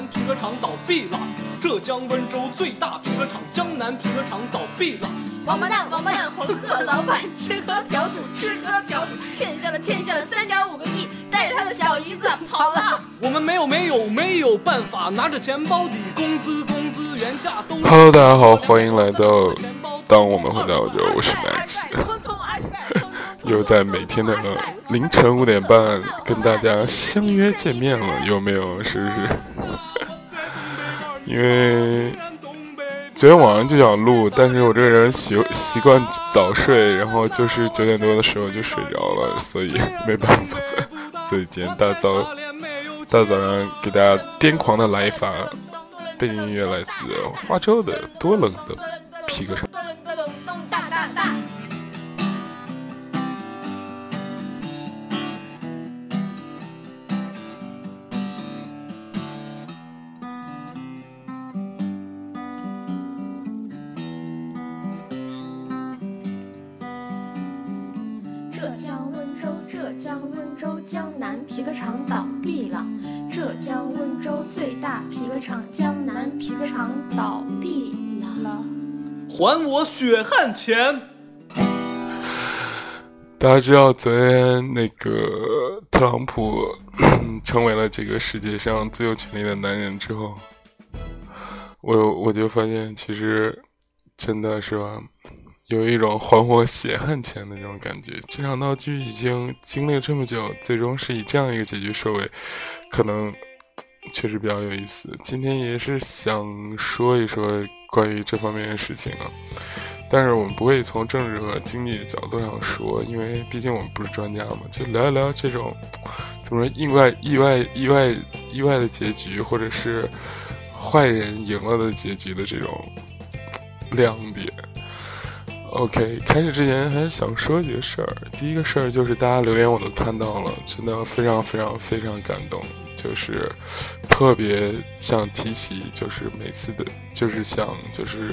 南皮革厂倒闭了，浙江温州最大皮革厂江南皮革厂倒闭了。王八蛋，王八蛋，黄鹤老板吃喝嫖赌，吃喝嫖赌，欠下了欠下了三点五个亿，带着他的小姨子跑了。我们没有没有没有办法，拿着钱包底，工资工资原价都。Hello，大家好，欢迎来到当我们回到这，我是 Max，又在每天的凌晨五点半跟大家相约见面了，有没有？是不是？因为。昨天晚上就想录，但是我这个人习习惯早睡，然后就是九点多的时候就睡着了，所以没办法。所以今天大早 大早上给大家癫狂的来一发，背景音乐来自花粥的《多冷的皮革厂》。还我血汗钱！大家知道昨天那个特朗普 成为了这个世界上最有权力的男人之后，我我就发现其实真的是吧，有一种还我血汗钱的那种感觉。这场闹剧已经经历了这么久，最终是以这样一个结局收尾，可能确实比较有意思。今天也是想说一说。关于这方面的事情啊，但是我们不会从政治和经济的角度上说，因为毕竟我们不是专家嘛。就聊一聊这种怎么说意外、意外、意外、意外的结局，或者是坏人赢了的结局的这种亮点。OK，开始之前还是想说几个事儿。第一个事儿就是大家留言我都看到了，真的非常非常非常感动。就是特别想提起，就是每次的，就是想就是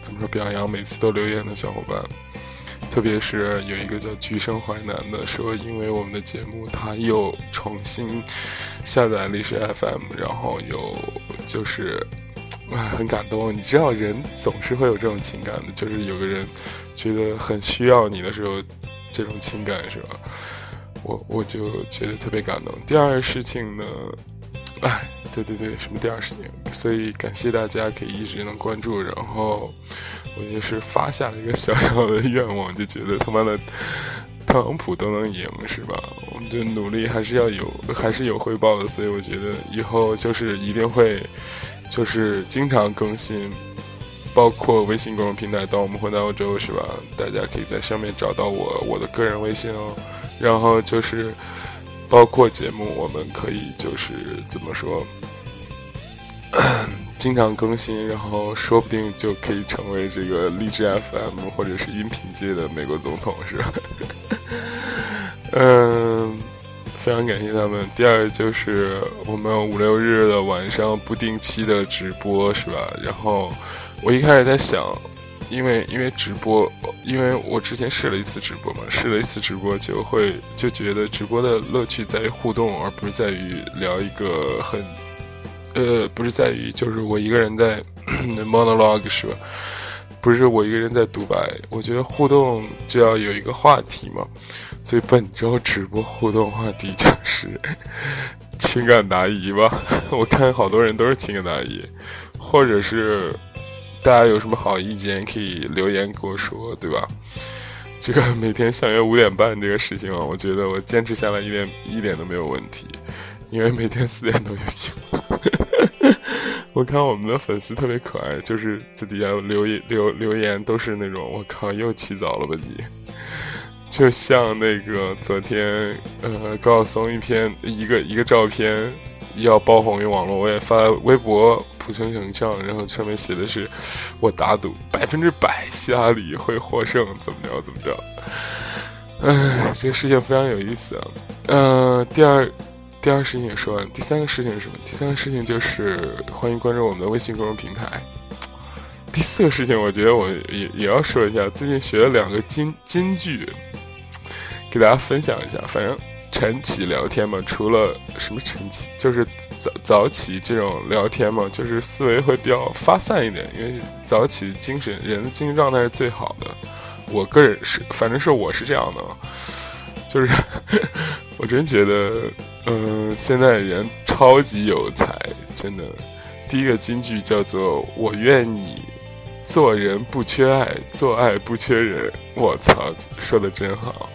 怎么说表扬每次都留言的小伙伴，特别是有一个叫橘生淮南的说，因为我们的节目他又重新下载历史 FM，然后又就是哎 很感动。你知道人总是会有这种情感的，就是有个人觉得很需要你的时候，这种情感是吧？我我就觉得特别感动。第二事情呢，哎，对对对，什么第二事情？所以感谢大家可以一直能关注。然后我也是发下了一个小小的愿望，就觉得他妈的特朗普都能赢，是吧？我们的努力还是要有，还是有回报的。所以我觉得以后就是一定会，就是经常更新，包括微信公众平台。当我们回到欧洲，是吧？大家可以在上面找到我，我的个人微信哦。然后就是，包括节目，我们可以就是怎么说，经常更新，然后说不定就可以成为这个励志 FM 或者是音频界的美国总统，是吧？嗯，非常感谢他们。第二就是我们五六日的晚上不定期的直播，是吧？然后我一开始在想。因为因为直播，因为我之前试了一次直播嘛，试了一次直播就会就觉得直播的乐趣在于互动，而不是在于聊一个很，呃，不是在于就是我一个人在 monologue 是吧？不是我一个人在独白。我觉得互动就要有一个话题嘛，所以本周直播互动话题就是 情感答疑吧。我看好多人都是情感答疑，或者是。大家有什么好意见可以留言跟我说，对吧？这个每天相约五点半这个事情啊，我觉得我坚持下来一点一点都没有问题，因为每天四点多就行。我看我们的粉丝特别可爱，就是在底下留言留留言都是那种“我靠，又起早了吧你”，就像那个昨天呃高晓松一篇一个一个照片要爆红于网络，我也发微博。不成形象，然后上面写的是：“我打赌百分之百希拉里会获胜，怎么着怎么着。”哎，这个事情非常有意思啊。嗯，第二，第二个事情也说完，第三个事情是什么？第三个事情就是欢迎关注我们的微信公众平台。第四个事情，我觉得我也也要说一下，最近学了两个金金句，给大家分享一下。反正晨起聊天嘛，除了什么晨起，就是早早起这种聊天嘛，就是思维会比较发散一点，因为早起精神人的精神状态是最好的。我个人是，反正是我是这样的，就是 我真觉得，嗯，现在人超级有才，真的。第一个金句叫做“我愿你做人不缺爱，做爱不缺人”。我操，说的真好，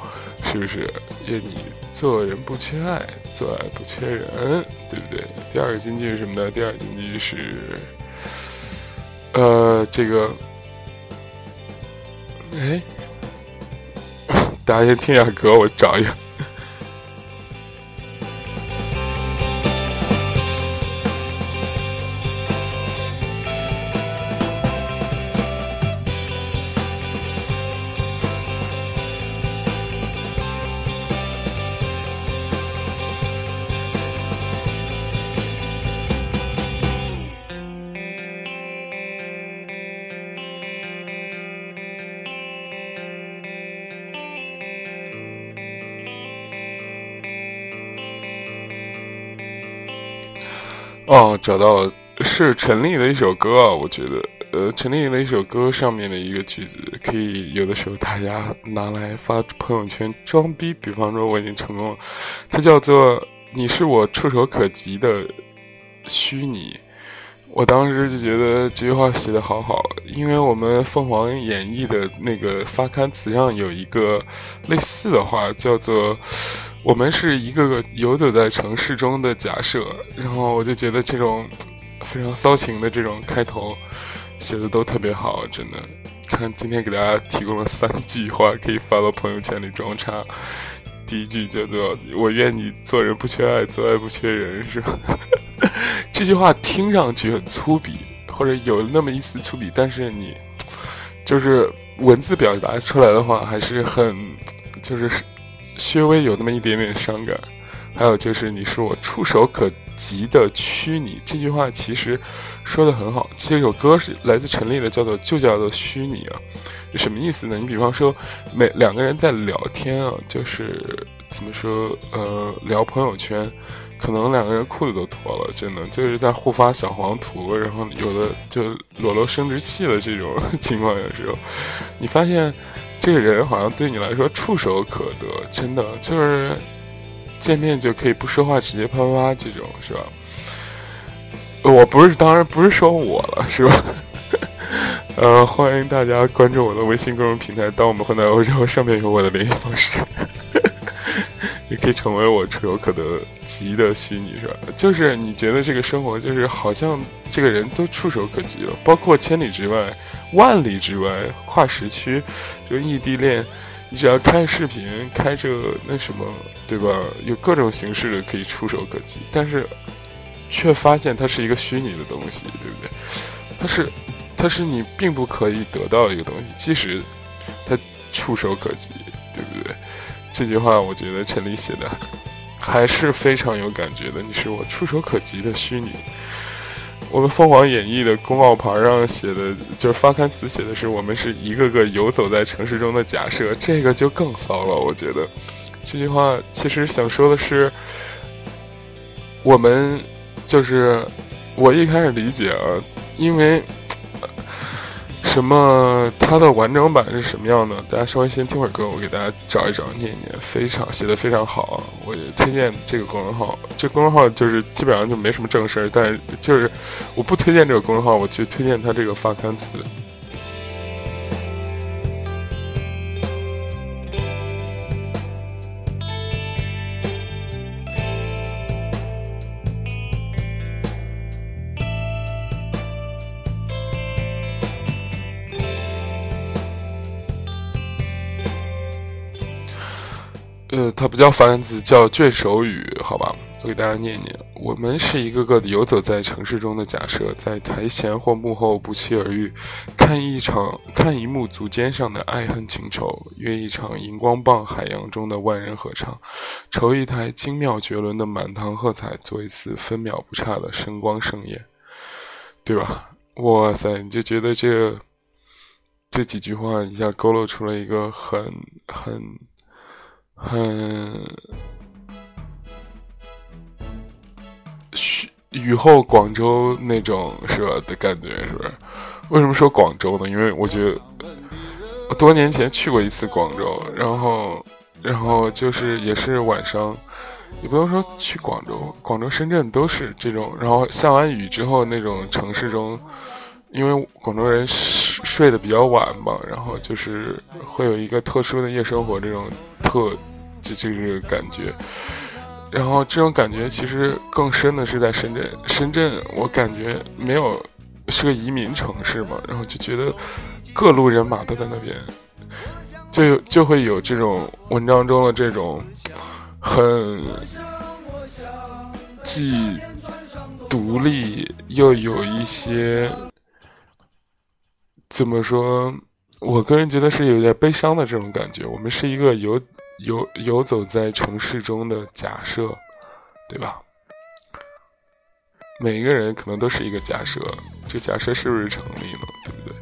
是不是？愿你。做人不缺爱，做爱不缺人，对不对？第二个金句是什么呢？第二个金句是，呃，这个，哎，大家先听下歌，我找一下。找到，是陈粒的一首歌啊，我觉得，呃，陈粒的一首歌上面的一个句子，可以有的时候大家拿来发朋友圈装逼。比方说，我已经成功了，它叫做“你是我触手可及的虚拟”。我当时就觉得这句话写的好好，因为我们凤凰演绎的那个发刊词上有一个类似的话，叫做。我们是一个个游走在城市中的假设，然后我就觉得这种非常骚情的这种开头写的都特别好，真的。看今天给大家提供了三句话，可以发到 朋友圈里装叉。第一句叫做“我愿你做人不缺爱，做爱不缺人”，是吧？这句话听上去很粗鄙，或者有那么一丝粗鄙，但是你就是文字表达出来的话，还是很就是。稍微有那么一点点伤感，还有就是你是我触手可及的虚拟这句话，其实说的很好。这首歌是来自陈粒的，叫做就叫做虚拟啊，什么意思呢？你比方说，每两个人在聊天啊，就是怎么说呃，聊朋友圈，可能两个人裤子都脱了，真的就是在互发小黄图，然后有的就裸露生殖器的这种情况的时候，你发现。这个人好像对你来说触手可得，真的就是见面就可以不说话，直接啪啪啪这种，是吧？我不是，当然不是说我了，是吧？呃，欢迎大家关注我的微信公众平台，当我们混在欧洲，上面有我的联系方式，也可以成为我触手可得及的虚拟，是吧？就是你觉得这个生活，就是好像这个人都触手可及了，包括千里之外。万里之外，跨时区，就异地恋，你只要开视频，开着那什么，对吧？有各种形式的可以触手可及，但是却发现它是一个虚拟的东西，对不对？它是，它是你并不可以得到一个东西，即使它触手可及，对不对？这句话我觉得陈立写的 还是非常有感觉的。你是我触手可及的虚拟。我们凤凰演艺的公告牌上写的，就是发刊词写的是“我们是一个个游走在城市中的假设”，这个就更骚了。我觉得这句话其实想说的是，我们就是我一开始理解啊，因为。什么？它的完整版是什么样的？大家稍微先听会儿歌，我给大家找一找，念一念，非常写的非常好。我也推荐这个公众号，这公众号就是基本上就没什么正事儿，但就是我不推荐这个公众号，我去推荐他这个发刊词。呃，它不叫发刊词，叫卷首语，好吧，我给大家念念。我们是一个个的游走在城市中的假设，在台前或幕后不期而遇，看一场，看一幕足尖上的爱恨情仇，约一场荧光棒海洋中的万人合唱，筹一台精妙绝伦的满堂喝彩，做一次分秒不差的声光盛宴，对吧？哇塞，你就觉得这这几句话一下勾勒出了一个很很。很雨雨后广州那种是吧的感觉，是不是？为什么说广州呢？因为我觉得我多年前去过一次广州，然后，然后就是也是晚上，也不能说去广州，广州、深圳都是这种。然后下完雨之后，那种城市中，因为广州人睡睡得比较晚嘛，然后就是会有一个特殊的夜生活，这种特就这个感觉。然后这种感觉其实更深的是在深圳，深圳我感觉没有。是个移民城市嘛，然后就觉得各路人马都在那边，就就会有这种文章中的这种很既独立又有一些怎么说？我个人觉得是有点悲伤的这种感觉。我们是一个有游游走在城市中的假设，对吧？每一个人可能都是一个假设。这假设是不是成立呢？对不对？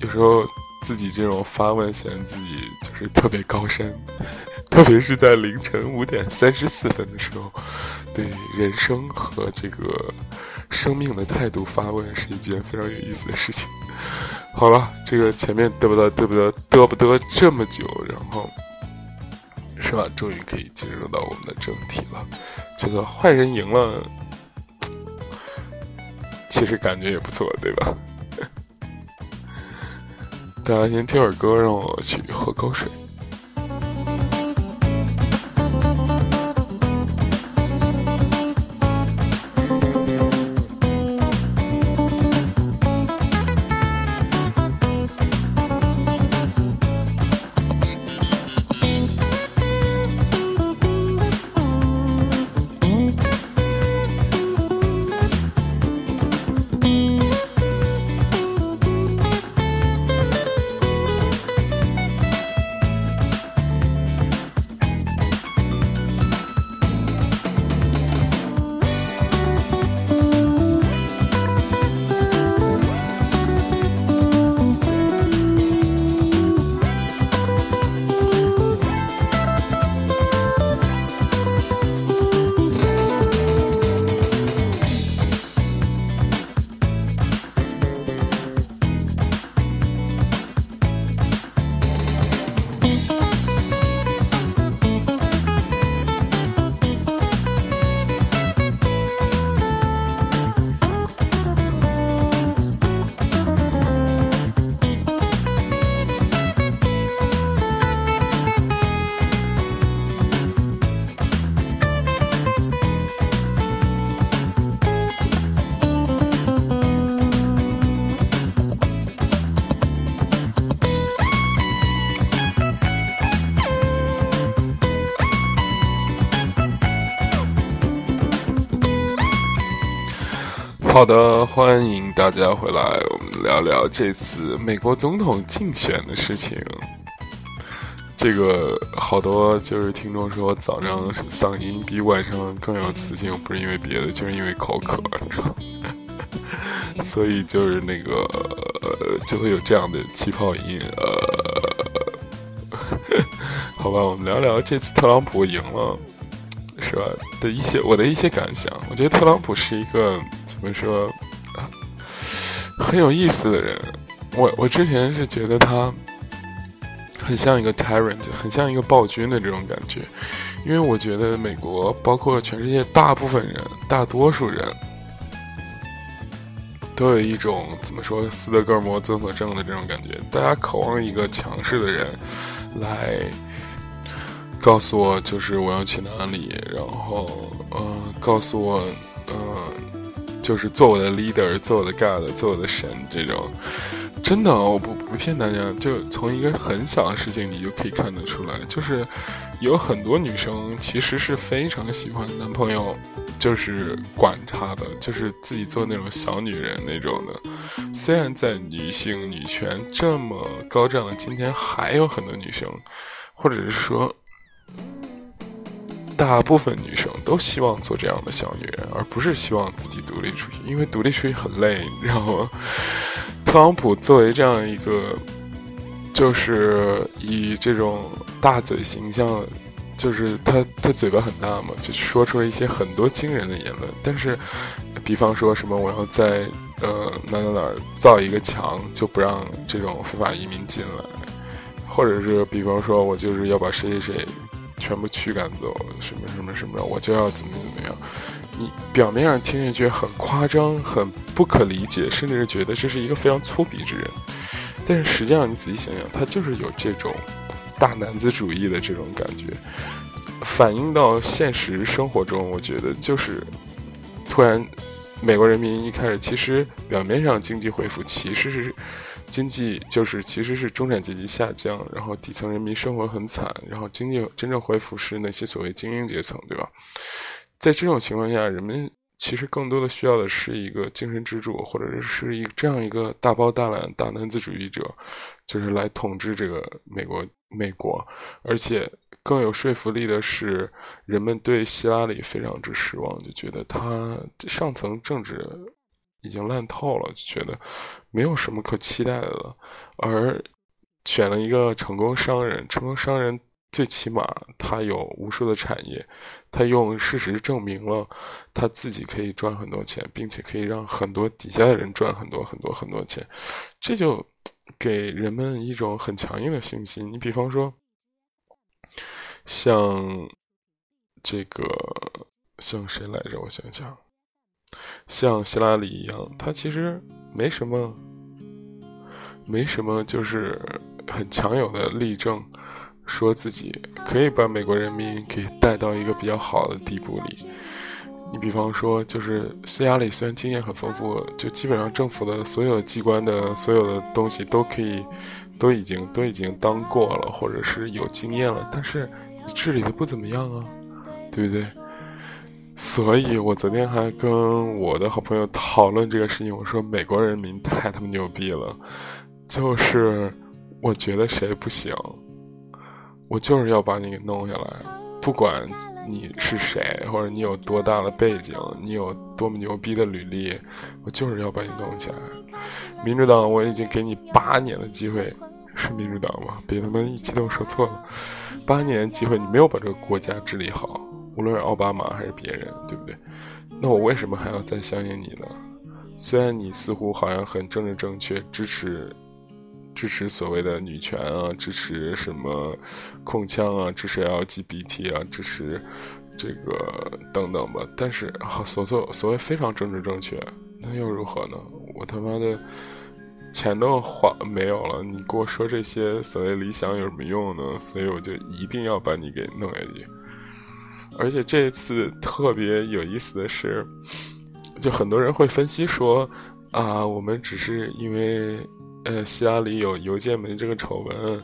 有时候自己这种发问，显得自己就是特别高深，特别是在凌晨五点三十四分的时候，对人生和这个生命的态度发问，是一件非常有意思的事情。好了，这个前面嘚不嘚嘚不嘚嘚不嘚这么久，然后是吧？终于可以进入到我们的正题了。这个坏人赢了。其实感觉也不错，对吧？大家先听会儿歌，让我去喝口水。好的，欢迎大家回来，我们聊聊这次美国总统竞选的事情。这个好多就是听众说早上嗓音比晚上更有磁性，不是因为别的，就是因为口渴，你知道。所以就是那个就会有这样的气泡音。呃，好吧，我们聊聊这次特朗普赢了。是吧？的一些我的一些感想，我觉得特朗普是一个怎么说啊，很有意思的人。我我之前是觉得他很像一个 tyrant，很像一个暴君的这种感觉。因为我觉得美国，包括全世界大部分人，大多数人，都有一种怎么说斯德哥尔摩综合症的这种感觉。大家渴望一个强势的人来。告诉我，就是我要去哪里，然后，呃，告诉我，呃，就是做我的 leader，做我的 god，做我的神，这种，真的，我不不骗大家，就从一个很小的事情，你就可以看得出来，就是有很多女生其实是非常喜欢男朋友，就是管她的，就是自己做那种小女人那种的。虽然在女性女权这么高涨的今天，还有很多女生，或者是说。大部分女生都希望做这样的小女人，而不是希望自己独立出去，因为独立出去很累，你知道吗？特朗普作为这样一个，就是以这种大嘴形象就是他他嘴巴很大嘛，就说出了一些很多惊人的言论。但是，比方说什么我要在呃哪哪哪造一个墙，就不让这种非法移民进来，或者是比方说我就是要把谁谁谁全部驱赶走，什么什么什么，我就要怎么怎么样。你表面上听上去很夸张、很不可理解，甚至是觉得这是一个非常粗鄙之人，但是实际上你仔细想想，他就是有这种大男子主义的这种感觉，反映到现实生活中，我觉得就是突然美国人民一开始其实表面上经济恢复，其实是经济就是其实是中产阶级下降，然后底层人民生活很惨，然后经济真正恢复是那些所谓精英阶层，对吧？在这种情况下，人们其实更多的需要的是一个精神支柱，或者是一这样一个大包大揽、大男子主义者，就是来统治这个美国。美国，而且更有说服力的是，人们对希拉里非常之失望，就觉得他上层政治已经烂透了，就觉得没有什么可期待的了。而选了一个成功商人，成功商人。最起码他有无数的产业，他用事实证明了他自己可以赚很多钱，并且可以让很多底下的人赚很多很多很多钱，这就给人们一种很强硬的信心。你比方说，像这个像谁来着？我想想，像希拉里一样，他其实没什么，没什么，就是很强有的例证。说自己可以把美国人民给带到一个比较好的地步里。你比方说，就是希拉里虽然经验很丰富，就基本上政府的所有机关的所有的东西都可以，都已经都已经当过了，或者是有经验了，但是治理的不怎么样啊，对不对？所以我昨天还跟我的好朋友讨论这个事情，我说美国人民太他妈牛逼了，就是我觉得谁不行。我就是要把你给弄下来，不管你是谁，或者你有多大的背景，你有多么牛逼的履历，我就是要把你弄起来。民主党，我已经给你八年的机会，是民主党吗？别他妈一激动说错了，八年机会你没有把这个国家治理好，无论是奥巴马还是别人，对不对？那我为什么还要再相信你呢？虽然你似乎好像很政治正确，支持。支持所谓的女权啊，支持什么控枪啊，支持 LGBT 啊，支持这个等等吧。但是，所所所谓非常政治正确，那又如何呢？我他妈的钱都花没有了，你给我说这些所谓理想有什么用呢？所以我就一定要把你给弄下去。而且这次特别有意思的是，就很多人会分析说啊，我们只是因为。呃，希拉里有邮件门这个丑闻，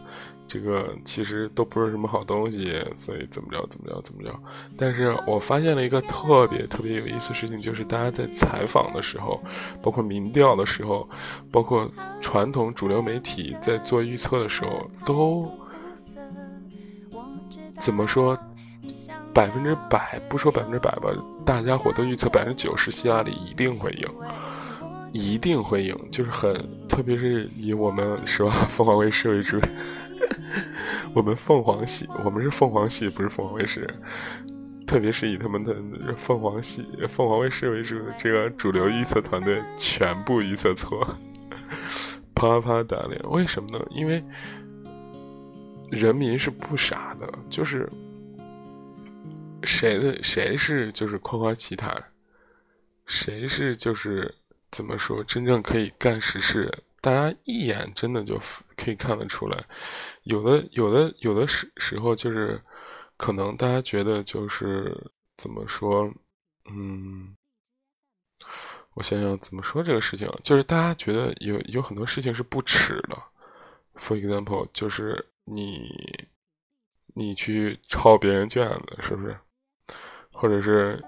这个其实都不是什么好东西，所以怎么着怎么着怎么着。但是我发现了一个特别特别有意思的事情，就是大家在采访的时候，包括民调的时候，包括传统主流媒体在做预测的时候，都怎么说？百分之百不说百分之百吧，大家伙都预测百分之九十希拉里一定会赢。一定会赢，就是很，特别是以我们是吧，凤凰卫视为主，我们凤凰系，我们是凤凰系，不是凤凰卫视，特别是以他们的凤凰系、凤凰卫视为主的这个主流预测团队，全部预测错，啪啪打脸。为什么呢？因为人民是不傻的，就是谁的谁是就是夸夸其谈，谁是就是。怎么说？真正可以干实事，大家一眼真的就可以看得出来。有的、有的、有的时时候，就是可能大家觉得就是怎么说？嗯，我想想怎么说这个事情，就是大家觉得有有很多事情是不耻的。For example，就是你你去抄别人卷子，是不是？或者是？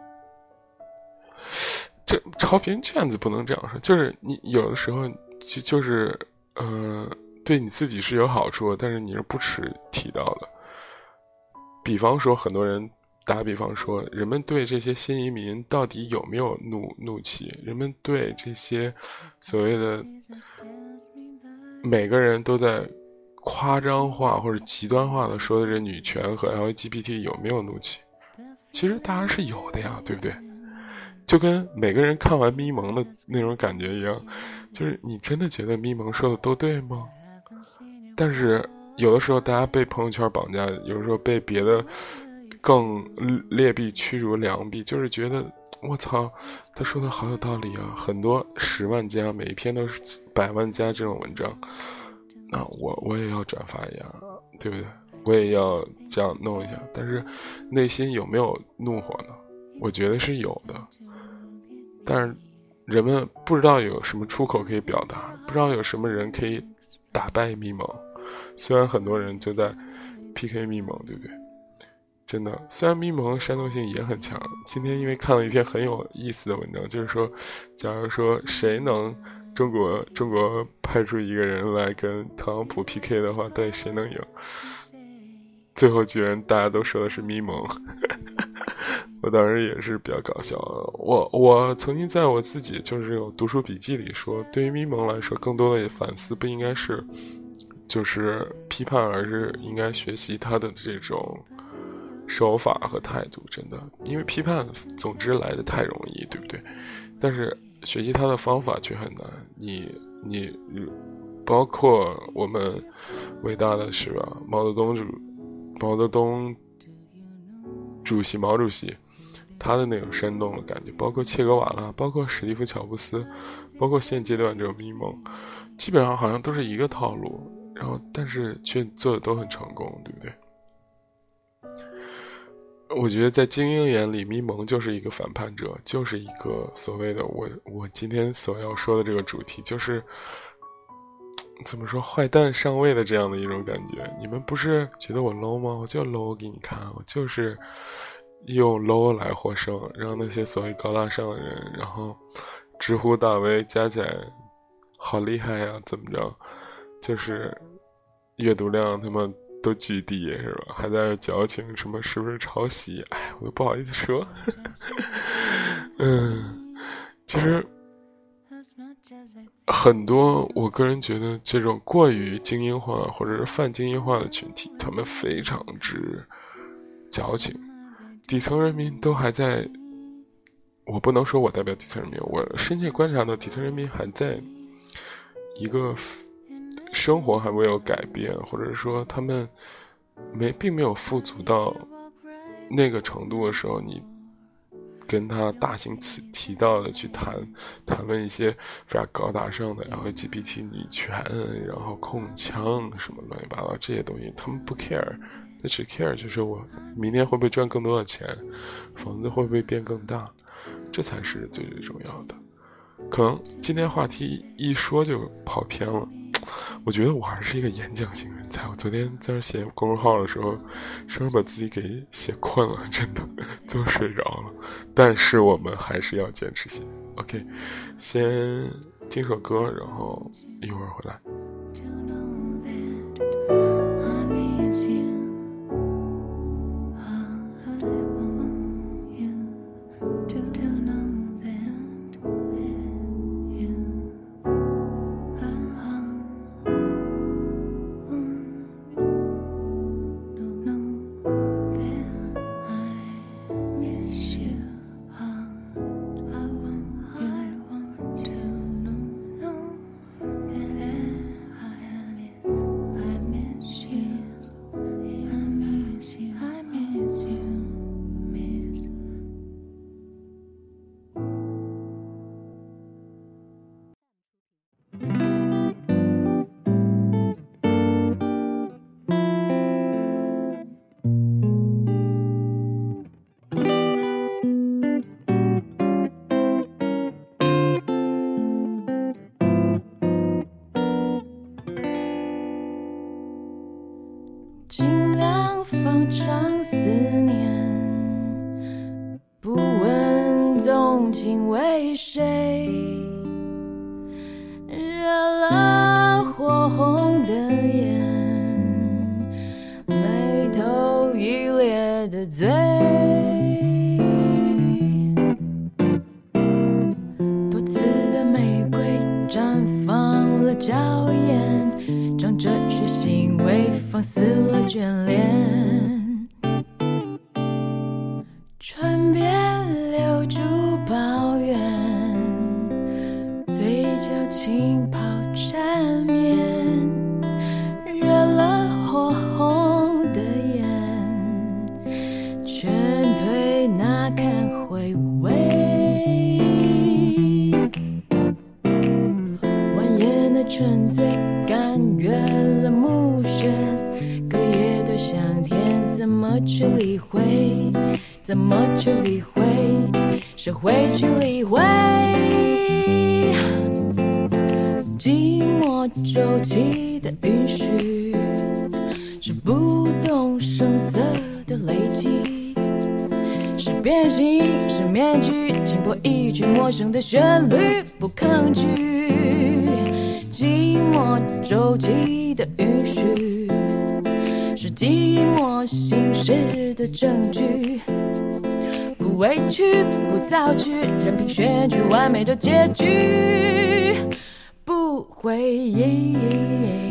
这超频卷子不能这样说，就是你有的时候就就是，呃，对你自己是有好处，但是你是不耻提到的。比方说，很多人打比方说，人们对这些新移民到底有没有怒怒气？人们对这些所谓的每个人都在夸张化或者极端化的说的这女权和 LGBT 有没有怒气？其实大家是有的呀，对不对？就跟每个人看完咪蒙的那种感觉一样，就是你真的觉得咪蒙说的都对吗？但是有的时候大家被朋友圈绑架，有时候被别的更劣币驱逐良币，就是觉得我操，他说的好有道理啊！很多十万加，每一篇都是百万加这种文章，那我我也要转发一下，对不对？我也要这样弄一下。但是内心有没有怒火呢？我觉得是有的。但是，人们不知道有什么出口可以表达，不知道有什么人可以打败咪蒙。虽然很多人就在 PK 咪蒙，对不对？真的，虽然咪蒙煽动性也很强。今天因为看了一篇很有意思的文章，就是说，假如说谁能中国中国派出一个人来跟特朗普 PK 的话，到底谁能赢？最后居然大家都说的是咪蒙。我当时也是比较搞笑。我我曾经在我自己就是有读书笔记里说，对于咪蒙来说，更多的反思不应该是就是批判，而是应该学习他的这种手法和态度。真的，因为批判总之来的太容易，对不对？但是学习他的方法却很难。你你包括我们伟大的是吧？毛泽东主毛泽东主席毛主席。他的那种煽动的感觉，包括切格瓦拉，包括史蒂夫·乔布斯，包括现阶段这种迷蒙，基本上好像都是一个套路，然后但是却做的都很成功，对不对？我觉得在精英眼里，咪蒙就是一个反叛者，就是一个所谓的我我今天所要说的这个主题，就是怎么说坏蛋上位的这样的一种感觉。你们不是觉得我 low 吗？我就 low 给你看，我就是。用 low 来获胜，让那些所谓高大上的人，然后知乎大 V 加起来好厉害呀？怎么着？就是阅读量他们都巨低是吧？还在矫情什么是不是抄袭？哎，我都不好意思说。嗯，其实很多，我个人觉得这种过于精英化或者是泛精英化的群体，他们非常之矫情。底层人民都还在，我不能说我代表底层人民，我深切观察到底层人民还在一个生活还没有改变，或者说他们没并没有富足到那个程度的时候，你跟他大行其提到的去谈谈论一些非常高大上的，然后 GPT 女权，然后控枪什么乱七八糟这些东西，他们不 care。那只 care 就是我明天会不会赚更多的钱，房子会不会变更大，这才是最最重要的。可能今天话题一说就跑偏了。我觉得我还是一个演讲型我昨天在那写公众号的时候，生生把自己给写困了，真的就睡着了。但是我们还是要坚持写。OK，先听首歌，然后一会儿回来。张去理会？怎么去理会？谁会去理会？寂寞周期的允许，是不动声色的累积。是变形，是面具，轻破一句陌生的旋律，不抗拒。寂寞周期的允许，寂寞心事的证据。不委屈，不造句，任凭选取完美的结局，不回应。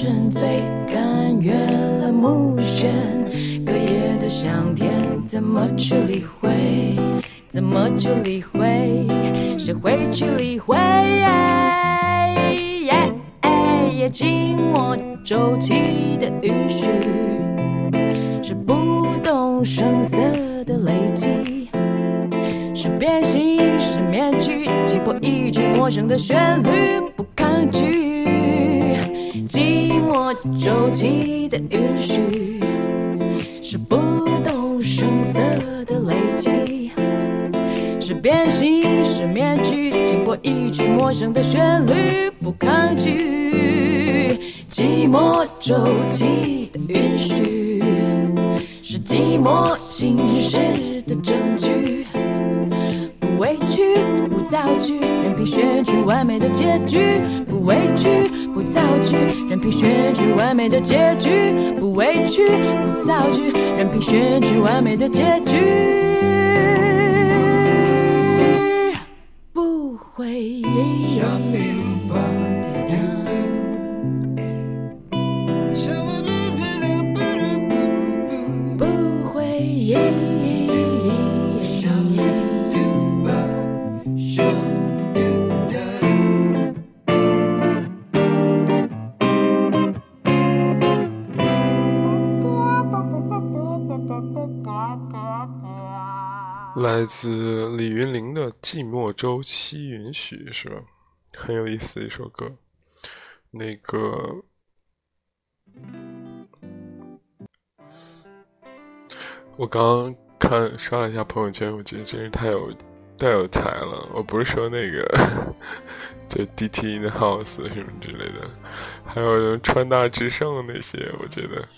沉醉，甘愿了目眩，隔夜的香甜，怎么去理会？怎么去理会？谁会去理会？耶耶耶寂寞周期的允许，是不动声色的累积。是变形，是面具，轻破一句陌生的旋律，寞周期的允许，是不动声色的累积。是变形，是面具，经过一句陌生的旋律，不抗拒。寂寞周期的结局。不委屈，不造句，任凭选取完美的结局。不回应。不回来自李云林的《寂寞周期允许》是吧？很有意思的一首歌。那个，我刚刚看刷了一下朋友圈，我觉得真是太有太有才了。我不是说那个，就 DT in the House 什么之类的，还有川大智胜那些，我觉得。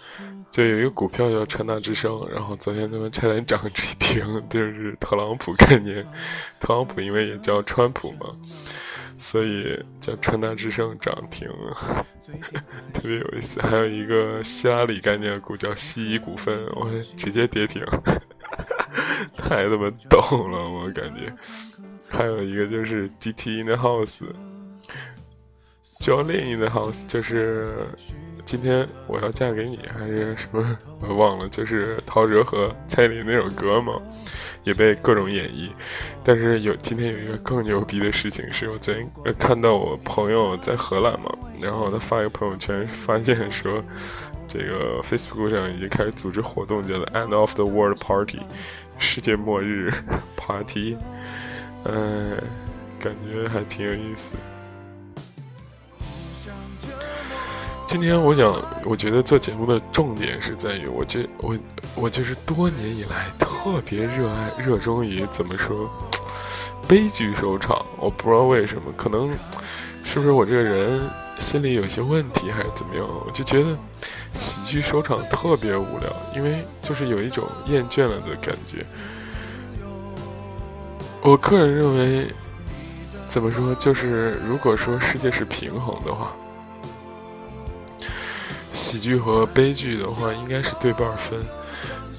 就有一个股票叫川大之声，然后昨天他们差点涨停，就是特朗普概念。特朗普因为也叫川普嘛，所以叫川大之声涨停，特别有意思。还有一个希拉里概念股叫西仪股份，我直接跌停，太他妈逗了，我感觉。还有一个就是 DT in the house，教练 in the house 就是。今天我要嫁给你还是什么？我忘了，就是陶喆和蔡依林那首歌嘛，也被各种演绎。但是有今天有一个更牛逼的事情，是我昨天看到我朋友在荷兰嘛，然后他发一个朋友圈，发现说这个 Facebook 上已经开始组织活动，叫做 End of the World Party，世界末日 Party，嗯，感觉还挺有意思。今天我想，我觉得做节目的重点是在于，我这我我就是多年以来特别热爱、热衷于怎么说，悲剧收场，我不知道为什么，可能是不是我这个人心里有些问题，还是怎么样？我就觉得喜剧收场特别无聊，因为就是有一种厌倦了的感觉。我个人认为，怎么说？就是如果说世界是平衡的话，喜剧和悲剧的话，应该是对半分。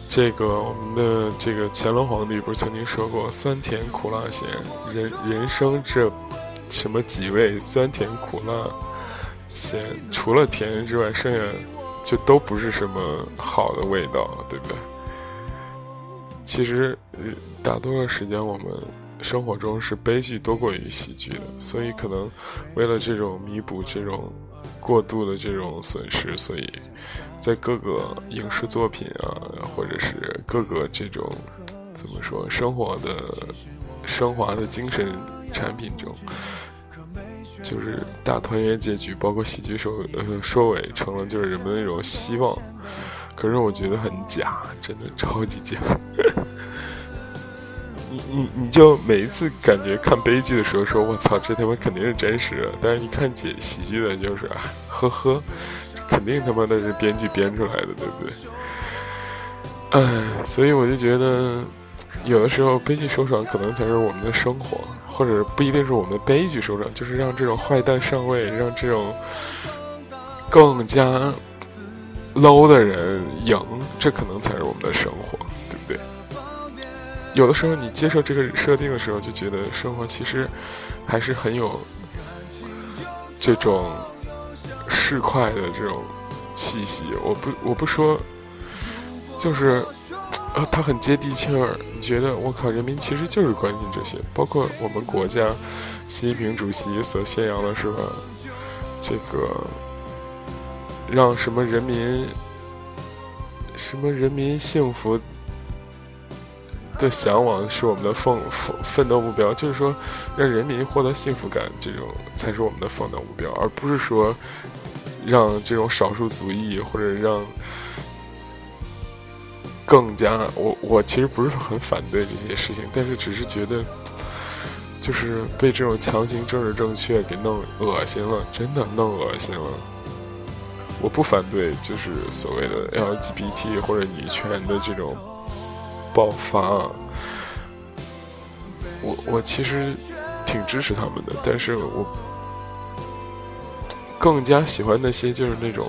这个我们的这个乾隆皇帝不是曾经说过“酸甜苦辣咸”，人人生这什么几味酸甜苦辣咸，除了甜之外，剩下就都不是什么好的味道，对不对？其实大多数时间我们生活中是悲剧多过于喜剧的，所以可能为了这种弥补这种过度的这种损失，所以。在各个影视作品啊，或者是各个这种怎么说生活的升华的精神产品中，就是大团圆结局，包括喜剧收呃收尾，成了就是人们的那种希望。可是我觉得很假，真的超级假。你你就每一次感觉看悲剧的时候，说我操，这他妈肯定是真实的。但是你看解喜剧的，就是呵呵。肯定他妈的是编剧编出来的，对不对？哎，所以我就觉得，有的时候悲剧收场可能才是我们的生活，或者不一定是我们的悲剧收场，就是让这种坏蛋上位，让这种更加 low 的人赢，这可能才是我们的生活，有的时候你接受这个设定的时候，就觉得生活其实还是很有这种。市侩的这种气息，我不我不说，就是，啊，他很接地气儿。你觉得我靠，人民其实就是关心这些，包括我们国家习近平主席所宣扬的是吧？这个让什么人民什么人民幸福的向往是我们的奋奋奋斗目标，就是说让人民获得幸福感，这种才是我们的奋斗目标，而不是说。让这种少数族裔，或者让更加我我其实不是很反对这些事情，但是只是觉得，就是被这种强行政治正确给弄恶心了，真的弄恶心了。我不反对，就是所谓的 LGBT 或者女权的这种爆发，我我其实挺支持他们的，但是我。更加喜欢那些就是那种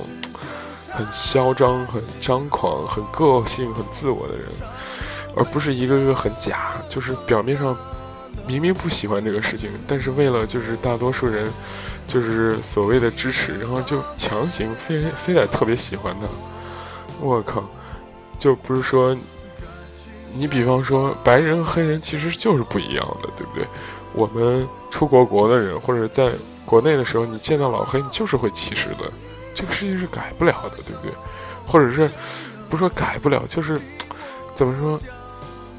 很嚣张、很张狂、很个性、很自我的人，而不是一个个很假，就是表面上明明不喜欢这个事情，但是为了就是大多数人就是所谓的支持，然后就强行非非得特别喜欢他。我靠，就不是说你比方说白人和黑人其实就是不一样的，对不对？我们出国国的人或者在。国内的时候，你见到老黑，你就是会歧视的，这个事情是改不了的，对不对？或者是，不说改不了，就是怎么说？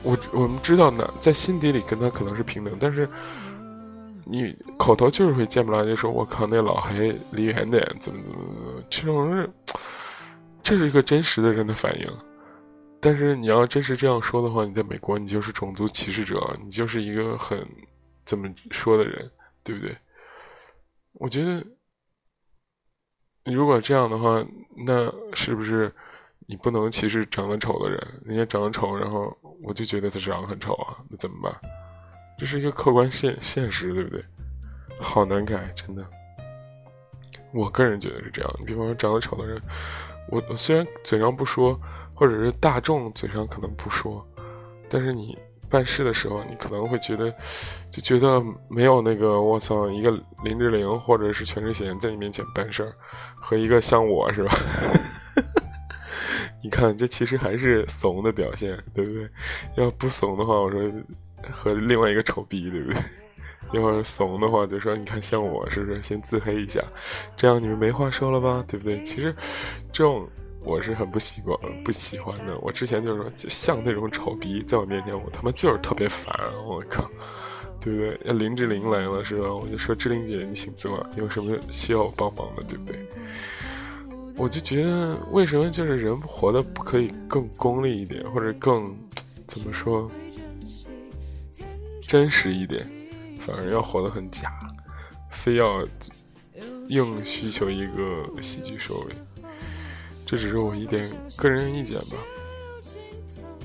我我们知道呢，在心底里跟他可能是平等，但是你口头就是会见不拉几说“我靠，那老黑离远点”，怎么怎么怎么，这种是这是一个真实的人的反应。但是你要真是这样说的话，你在美国，你就是种族歧视者，你就是一个很怎么说的人，对不对？我觉得，如果这样的话，那是不是你不能歧视长得丑的人？人家长得丑，然后我就觉得他长得很丑啊，那怎么办？这是一个客观现现实，对不对？好难改，真的。我个人觉得是这样。你比方说长得丑的人，我我虽然嘴上不说，或者是大众嘴上可能不说，但是你。办事的时候，你可能会觉得，就觉得没有那个我操，一个林志玲或者是全智贤在你面前办事儿，和一个像我是吧？你看，这其实还是怂的表现，对不对？要不怂的话，我说和另外一个丑逼，对不对？要是怂的话，就说你看像我是不是？先自黑一下，这样你们没话说了吧？对不对？其实这种。我是很不习惯、不喜欢的。我之前就是说，就像那种丑逼在我面前，我他妈就是特别烦。我靠，对不对？林志玲来了是吧？我就说志玲姐，你请坐，有什么需要我帮忙的，对不对？我就觉得，为什么就是人活的不可以更功利一点，或者更怎么说？真实一点，反而要活得很假，非要硬需求一个喜剧收尾。这只是我一点个人意见吧。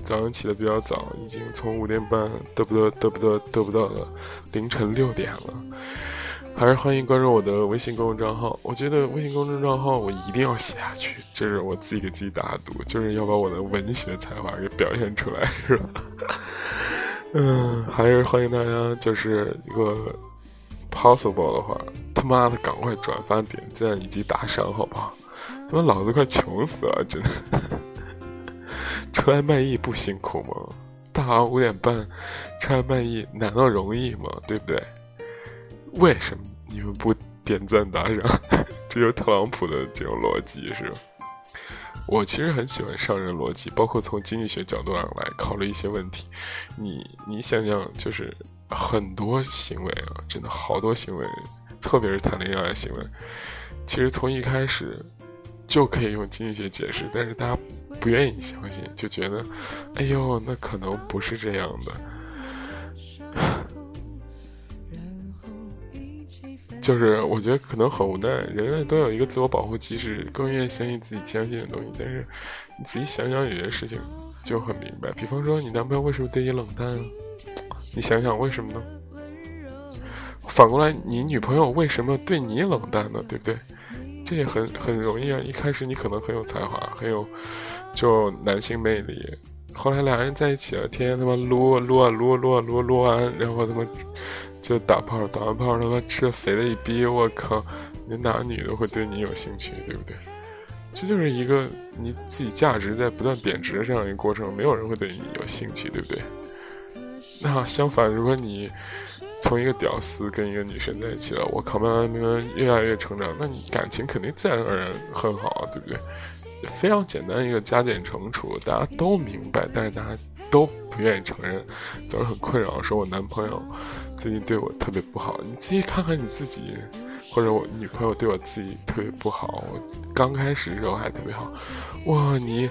早上起的比较早，已经从五点半嘚不嘚嘚不嘚嘚不到了凌晨六点了。还是欢迎关注我的微信公众账号。我觉得微信公众账号我一定要写下去，这是我自己给自己打的赌，就是要把我的文学才华给表现出来，是吧？嗯，还是欢迎大家，就是一个 possible 的话，他妈的赶快转发、点赞以及打赏，好不好？他妈老子快穷死了，真的！出来卖艺不辛苦吗？大晚五点半出来卖艺，难道容易吗？对不对？为什么你们不点赞打赏？这就是特朗普的这种逻辑，是吧？我其实很喜欢商人逻辑，包括从经济学角度上来考虑一些问题。你你想想，就是很多行为啊，真的好多行为，特别是谈恋爱行为，其实从一开始就可以用经济学解释，但是大家不愿意相信，就觉得，哎呦，那可能不是这样的。就是我觉得可能很无奈，人类都有一个自我保护机制，更愿意相信自己相信的东西。但是你仔细想想，有些事情就很明白。比方说，你男朋友为什么对你冷淡啊？你想想为什么呢？反过来，你女朋友为什么对你冷淡呢？对不对？这也很很容易啊。一开始你可能很有才华，很有就男性魅力，后来俩人在一起了，天天他妈撸啊撸啊撸啊撸啊撸撸完，然后他妈。就打炮，打完炮他妈吃的肥的一逼，我靠！你哪女的会对你有兴趣，对不对？这就是一个你自己价值在不断贬值的这样一个过程，没有人会对你有兴趣，对不对？那相反，如果你从一个屌丝跟一个女生在一起了，我靠，慢慢慢慢越来越成长，那你感情肯定自然而然很好，对不对？非常简单一个加减乘除，大家都明白，但是大家。都不愿意承认，总是很困扰，说我男朋友最近对我特别不好。你自己看看你自己，或者我女朋友对我自己特别不好。我刚开始的时候还特别好，哇，你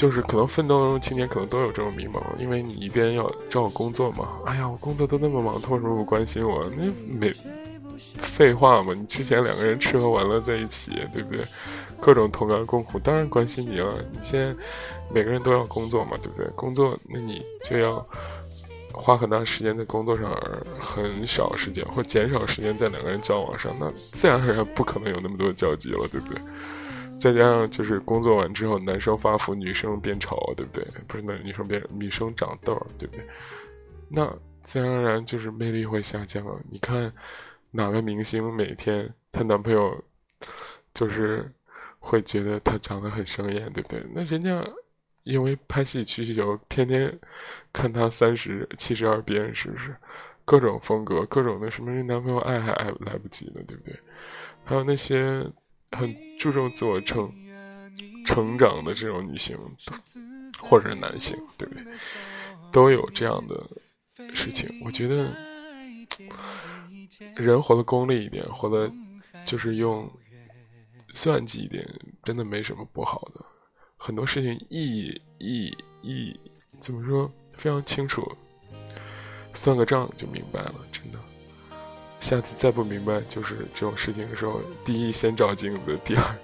就是可能奋斗中青年可能都有这种迷茫，因为你一边要找工作嘛。哎呀，我工作都那么忙，他为什么不关心我？那没废话嘛，你之前两个人吃喝玩乐在一起，对不对？各种同甘共苦，当然关心你了。你现在每个人都要工作嘛，对不对？工作，那你就要花很大时间在工作上，而很少时间或减少时间在两个人交往上，那自然而然不可能有那么多交集了，对不对？再加上就是工作完之后，男生发福，女生变丑，对不对？不是，那女生变女生长痘，对不对？那自然而然就是魅力会下降。你看哪个明星每天她男朋友就是。会觉得她长得很生厌，对不对？那人家因为拍戏需求，天天看她三十七十二变，是不是？各种风格，各种的什么人男朋友爱还爱来不及呢，对不对？还有那些很注重自我成成长的这种女性，或者是男性，对不对？都有这样的事情。我觉得人活得功利一点，活得就是用。算计一点，真的没什么不好的。很多事情意义意意怎么说非常清楚，算个账就明白了。真的，下次再不明白，就是这种事情的时候，第一先照镜子，第二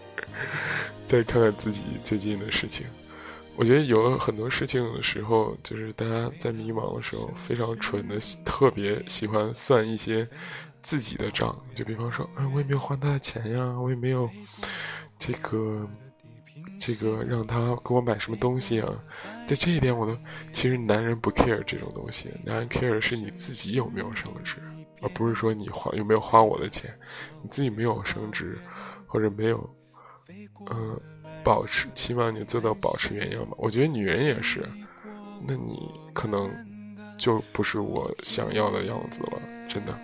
再看看自己最近的事情。我觉得有很多事情的时候，就是大家在迷茫的时候，非常蠢的，特别喜欢算一些。自己的账，就比方说，哎，我也没有还他的钱呀，我也没有这个这个让他给我买什么东西啊。对这一点，我都其实男人不 care 这种东西，男人 care 是你自己有没有升值，而不是说你花有没有花我的钱，你自己没有升值或者没有嗯保持，起码你做到保持原样吧。我觉得女人也是，那你可能就不是我想要的样子了，真的。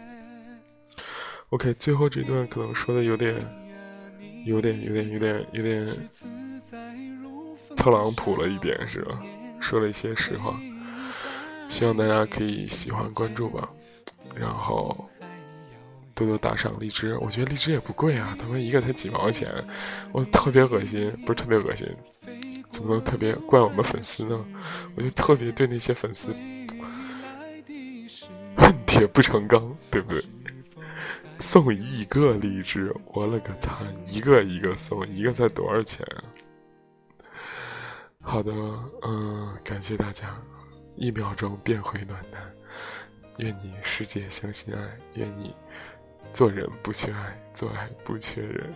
OK，最后这段可能说的有点，有点，有点，有点，有点 特朗普了一点，是吧？说了一些实话，希望大家可以喜欢关注吧，然后多多打赏荔枝。我觉得荔枝也不贵啊，他妈一个才几毛钱，我特别恶心，不是特别恶心，怎么能特别怪我们粉丝呢？我就特别对那些粉丝恨铁不成钢，对不对？送一个荔枝，我了个擦，一个一个送，一个才多少钱？好的，嗯，感谢大家，一秒钟变回暖男。愿你世界相信爱愿你做人不缺爱做爱不缺人。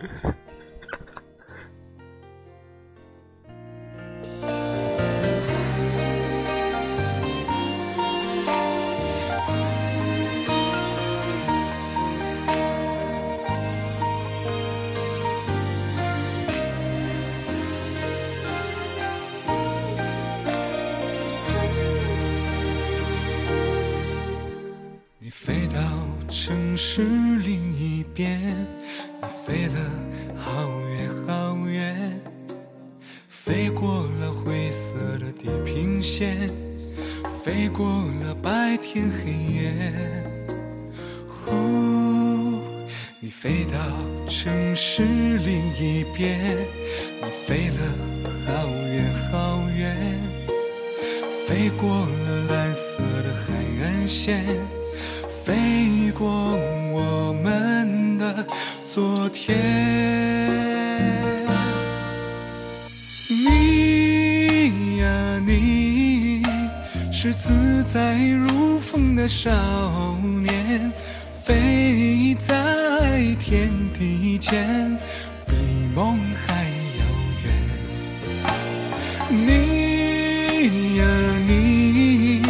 你呀你，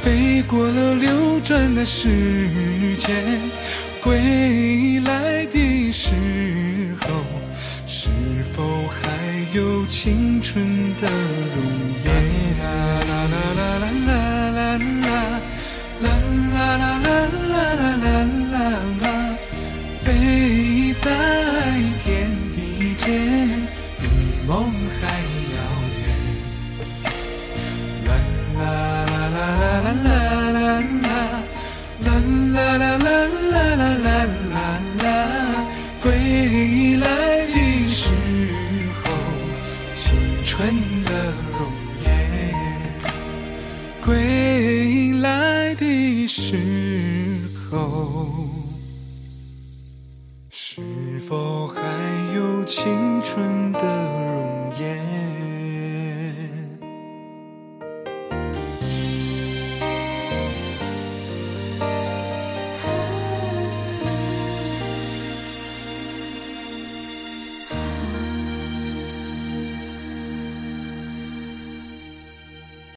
飞过了流转的时间，归来的时候，是否还有青春的容颜？